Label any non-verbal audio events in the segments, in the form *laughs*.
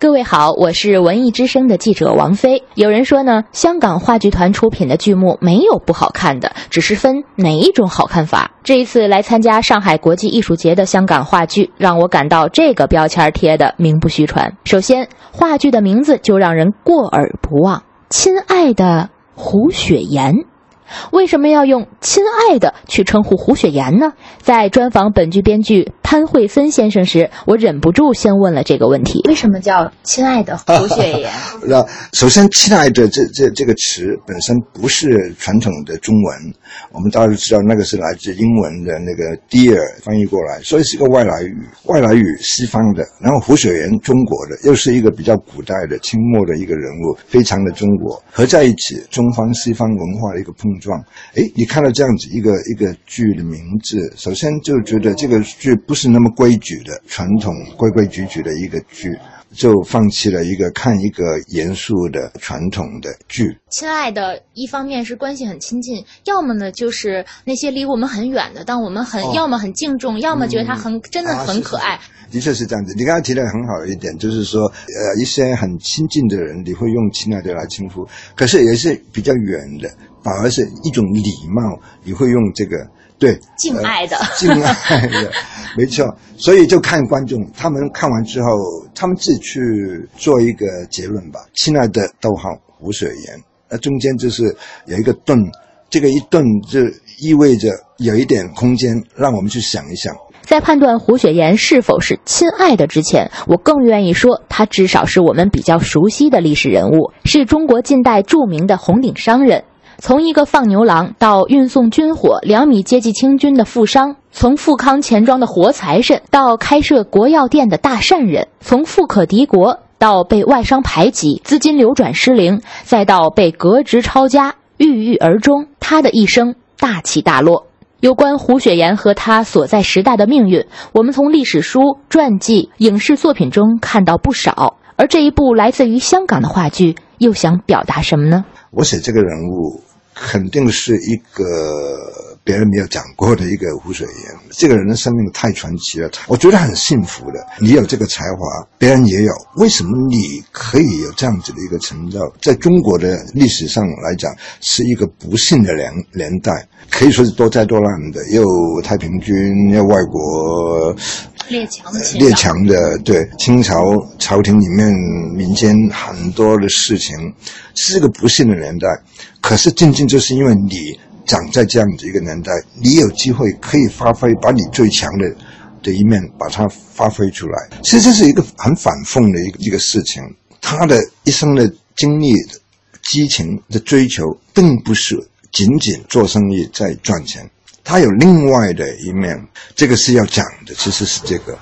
各位好，我是文艺之声的记者王菲。有人说呢，香港话剧团出品的剧目没有不好看的，只是分哪一种好看法。这一次来参加上海国际艺术节的香港话剧，让我感到这个标签贴的名不虚传。首先，话剧的名字就让人过耳不忘，《亲爱的胡雪岩》。为什么要用“亲爱的”去称呼胡雪岩呢？在专访本剧编剧潘慧芬先生时，我忍不住先问了这个问题：为什么叫“亲爱的胡雪岩”？那 *laughs* 首先，“亲爱的”这这这个词本身不是传统的中文，我们大家都知道那个是来自英文的那个 “dear” 翻译过来，所以是个外来语。外来语西方的，然后胡雪岩中国的，又是一个比较古代的清末的一个人物，非常的中国，合在一起，中方西方文化的一个碰。状，哎，你看到这样子一个一个剧的名字，首先就觉得这个剧不是那么规矩的传统规规矩矩的一个剧，就放弃了一个看一个严肃的传统的剧。亲爱的，一方面是关系很亲近，要么呢就是那些离我们很远的，但我们很要么很敬重，要么觉得他很真的很可爱。的确是这样子，你刚才提的很好一点，就是说，呃，一些很亲近的人，你会用亲爱的来称呼，可是也是比较远的。反而是一种礼貌，你会用这个对敬爱的敬爱的，*laughs* 没错。所以就看观众，他们看完之后，他们自己去做一个结论吧。亲爱的，逗号胡雪岩，那中间就是有一个顿，这个一顿就意味着有一点空间，让我们去想一想。在判断胡雪岩是否是亲爱的之前，我更愿意说，他至少是我们比较熟悉的历史人物，是中国近代著名的红顶商人。从一个放牛郎到运送军火两米阶级清军的富商，从富康钱庄的活财神到开设国药店的大善人，从富可敌国到被外商排挤、资金流转失灵，再到被革职抄家、郁郁而终，他的一生大起大落。有关胡雪岩和他所在时代的命运，我们从历史书、传记、影视作品中看到不少。而这一部来自于香港的话剧，又想表达什么呢？我写这个人物。肯定是一个别人没有讲过的一个湖水岩。这个人的生命太传奇了，我觉得很幸福的。你有这个才华，别人也有，为什么你可以有这样子的一个成就？在中国的历史上来讲，是一个不幸的年年代，可以说是多灾多难的，又太平军，又外国。列强的列强的对清朝朝廷里面民间很多的事情，是个不幸的年代。可是，仅仅就是因为你长在这样子一个年代，你有机会可以发挥，把你最强的的一面把它发挥出来。其实这是一个很反讽的一一个事情。他的一生的经历、激情的追求，并不是仅仅做生意在赚钱。他有另外的一面，这个是要讲的，其实是这个。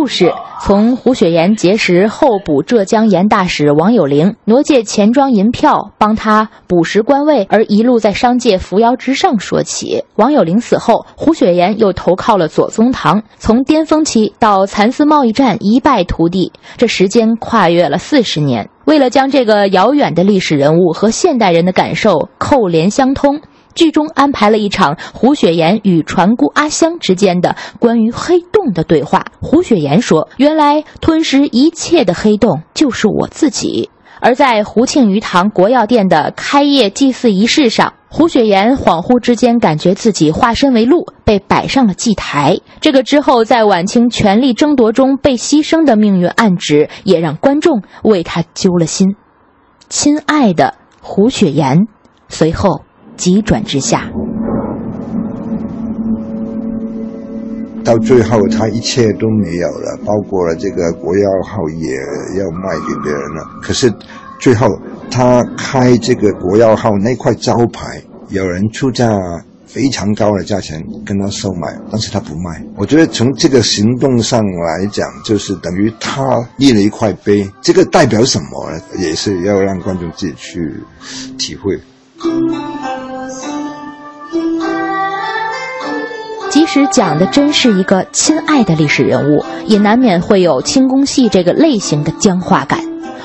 故事从胡雪岩结识候补浙江盐大使王有龄，挪借钱庄银票帮他补食官位，而一路在商界扶摇直上说起。王有龄死后，胡雪岩又投靠了左宗棠，从巅峰期到蚕丝贸易战一败涂地，这时间跨越了四十年。为了将这个遥远的历史人物和现代人的感受扣连相通。剧中安排了一场胡雪岩与船姑阿香之间的关于黑洞的对话。胡雪岩说：“原来吞噬一切的黑洞就是我自己。”而在胡庆余堂国药店的开业祭祀仪式上，胡雪岩恍惚之间感觉自己化身为鹿，被摆上了祭台。这个之后在晚清权力争夺中被牺牲的命运暗指，也让观众为他揪了心。亲爱的胡雪岩，随后。急转直下，到最后他一切都没有了，包括了这个国药号也要卖给别人了。可是最后他开这个国药号那块招牌，有人出价非常高的价钱跟他收买，但是他不卖。我觉得从这个行动上来讲，就是等于他立了一块碑。这个代表什么呢？也是要让观众自己去体会。即使讲的真是一个亲爱的历史人物，也难免会有清宫戏这个类型的僵化感。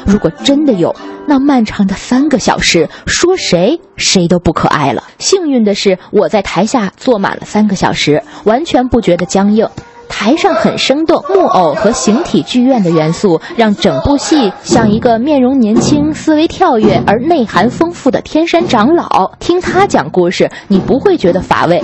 如果真的有，那漫长的三个小时，说谁谁都不可爱了。幸运的是，我在台下坐满了三个小时，完全不觉得僵硬。台上很生动，木偶和形体剧院的元素让整部戏像一个面容年轻、思维跳跃而内涵丰富的天山长老。听他讲故事，你不会觉得乏味。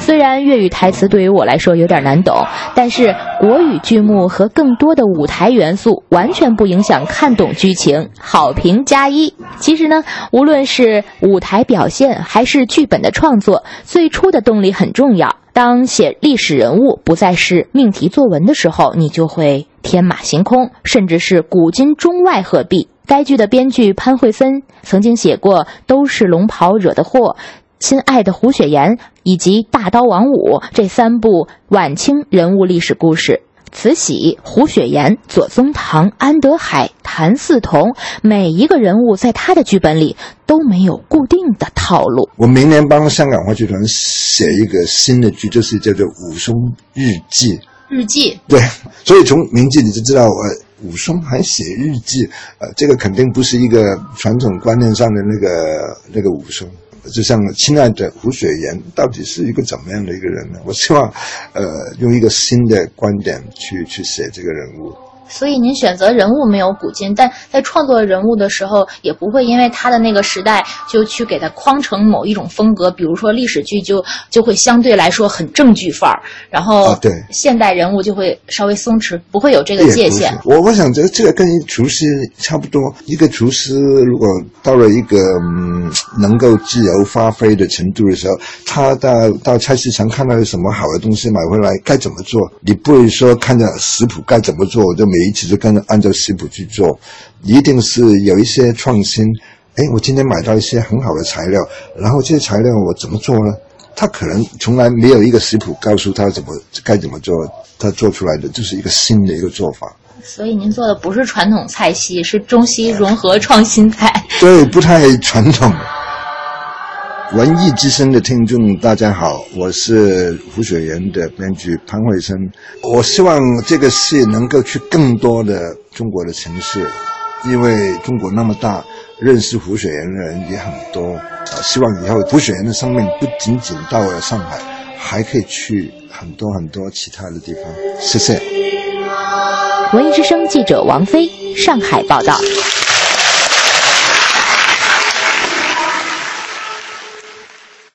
虽然粤语台词对于我来说有点难懂，但是国语剧目和更多的舞台元素完全不影响看懂剧情，好评加一。其实呢，无论是舞台表现还是剧本的创作，最初的动力很重要。当写历史人物不再是命题作文的时候，你就会天马行空，甚至是古今中外合璧。该剧的编剧潘惠森曾经写过《都是龙袍惹的祸》。亲爱的胡雪岩以及大刀王五这三部晚清人物历史故事，慈禧、胡雪岩、左宗棠、安德海、谭嗣同，每一个人物在他的剧本里都没有固定的套路。我明年帮香港话剧团写一个新的剧，就是叫做《武松日记》。日记对，所以从名字你就知道，呃，武松还写日记，呃，这个肯定不是一个传统观念上的那个那个武松。就像亲爱的胡雪岩，到底是一个怎么样的一个人呢？我希望，呃，用一个新的观点去去写这个人物。所以您选择人物没有古今，但在创作人物的时候，也不会因为他的那个时代就去给他框成某一种风格。比如说历史剧就就会相对来说很正剧范儿，然后对现代人物就会稍微松弛，不会有这个界限。我我想这这个跟厨师差不多，一个厨师如果到了一个嗯能够自由发挥的程度的时候，他到到菜市场看到有什么好的东西买回来该怎么做，你不会说看着食谱该怎么做我就每。一直就跟着按照食谱去做，一定是有一些创新。哎，我今天买到一些很好的材料，然后这些材料我怎么做呢？他可能从来没有一个食谱告诉他怎么该怎么做，他做出来的就是一个新的一个做法。所以您做的不是传统菜系，是中西融合创新菜。对，不太传统。文艺之声的听众，大家好，我是胡雪岩的编剧潘慧生。我希望这个戏能够去更多的中国的城市，因为中国那么大，认识胡雪岩的人也很多。呃，希望以后胡雪岩的生命不仅仅到了上海，还可以去很多很多其他的地方。谢谢。文艺之声记者王菲，上海报道。